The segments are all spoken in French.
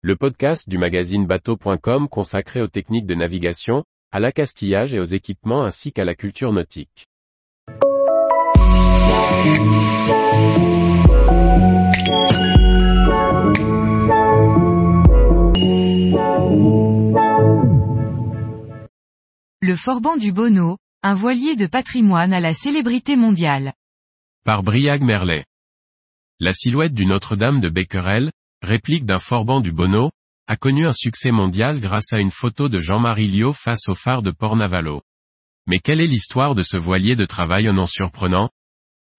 le podcast du magazine bateau.com consacré aux techniques de navigation, à l'accastillage et aux équipements ainsi qu'à la culture nautique. Le Forban du Bonneau, un voilier de patrimoine à la célébrité mondiale. Par Briag Merlet. La silhouette du Notre-Dame de Becquerel, réplique d'un Forban du Bonneau, a connu un succès mondial grâce à une photo de Jean-Marie Liot face au phare de Port-Navalo. Mais quelle est l'histoire de ce voilier de travail nom surprenant?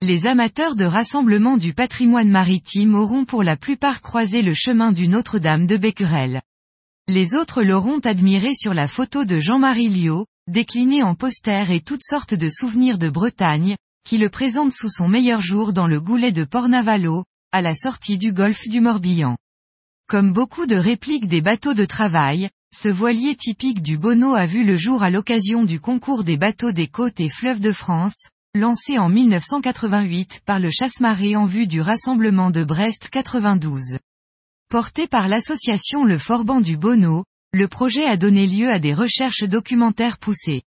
Les amateurs de rassemblement du patrimoine maritime auront pour la plupart croisé le chemin du Notre-Dame de Becquerel. Les autres l'auront admiré sur la photo de Jean-Marie Liot, décliné en poster et toutes sortes de souvenirs de Bretagne, qui le présente sous son meilleur jour dans le goulet de Port-Navalo, à la sortie du golfe du Morbihan. Comme beaucoup de répliques des bateaux de travail, ce voilier typique du Bonneau a vu le jour à l'occasion du concours des bateaux des côtes et fleuves de France, lancé en 1988 par le chasse-marée en vue du rassemblement de Brest 92. Porté par l'association Le Forban du Bonneau, le projet a donné lieu à des recherches documentaires poussées.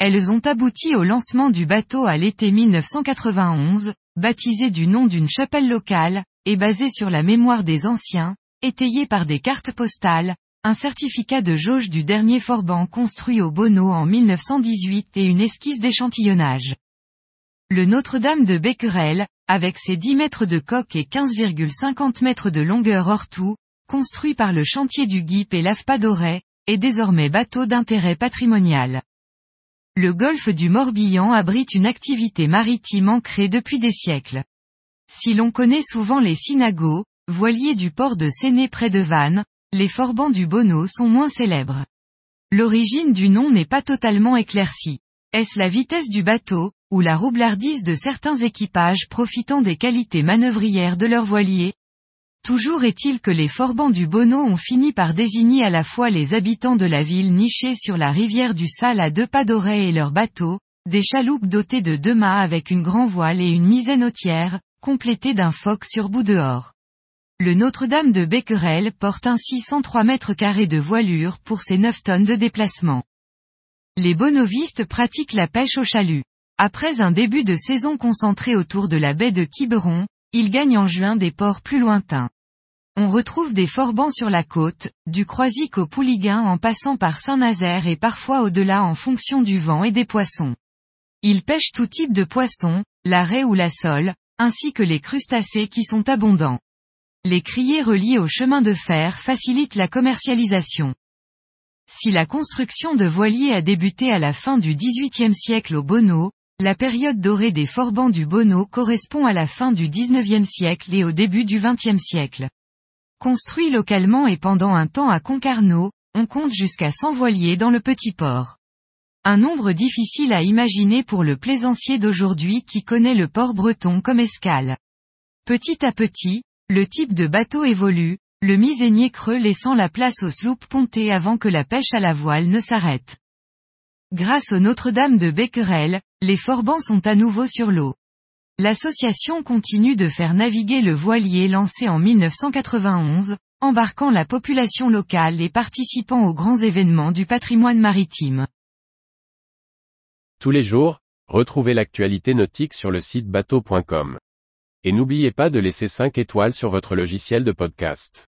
Elles ont abouti au lancement du bateau à l'été 1991, baptisé du nom d'une chapelle locale, et basé sur la mémoire des anciens, étayé par des cartes postales, un certificat de jauge du dernier Forban construit au Bonneau en 1918 et une esquisse d'échantillonnage. Le Notre-Dame de Becquerel, avec ses 10 mètres de coque et 15,50 mètres de longueur hors tout, construit par le chantier du Guip et l'AFPA est désormais bateau d'intérêt patrimonial. Le golfe du Morbihan abrite une activité maritime ancrée depuis des siècles. Si l'on connaît souvent les synagos, voiliers du port de Séné près de Vannes, les forbans du Bonneau sont moins célèbres. L'origine du nom n'est pas totalement éclaircie. Est-ce la vitesse du bateau, ou la roublardise de certains équipages profitant des qualités manœuvrières de leurs voiliers? Toujours est-il que les forbans du Bonneau ont fini par désigner à la fois les habitants de la ville nichée sur la rivière du Sal à deux pas d'oreille et leurs bateaux, des chaloupes dotées de deux mâts avec une grand voile et une misaine hautière, complétée d'un foc sur bout dehors. Le Notre-Dame de Becquerel porte ainsi 103 mètres carrés de voilure pour ses 9 tonnes de déplacement. Les bonovistes pratiquent la pêche au chalut. Après un début de saison concentré autour de la baie de Quiberon, ils gagnent en juin des ports plus lointains. On retrouve des forbans sur la côte, du Croisic au Pouliguen en passant par Saint-Nazaire et parfois au-delà en fonction du vent et des poissons. Ils pêchent tout type de poissons, la raie ou la sole, ainsi que les crustacés qui sont abondants. Les criers reliés au chemin de fer facilitent la commercialisation. Si la construction de voiliers a débuté à la fin du XVIIIe siècle au Bonneau, la période dorée des forbans du Bonneau correspond à la fin du XIXe siècle et au début du XXe siècle. Construit localement et pendant un temps à Concarneau, on compte jusqu'à 100 voiliers dans le petit port. Un nombre difficile à imaginer pour le plaisancier d'aujourd'hui qui connaît le port breton comme escale. Petit à petit, le type de bateau évolue, le misénier creux laissant la place aux sloops pontées avant que la pêche à la voile ne s'arrête. Grâce au Notre-Dame de Becquerel, les forbans sont à nouveau sur l'eau. L'association continue de faire naviguer le voilier lancé en 1991, embarquant la population locale et participant aux grands événements du patrimoine maritime. Tous les jours, retrouvez l'actualité nautique sur le site bateau.com. Et n'oubliez pas de laisser 5 étoiles sur votre logiciel de podcast.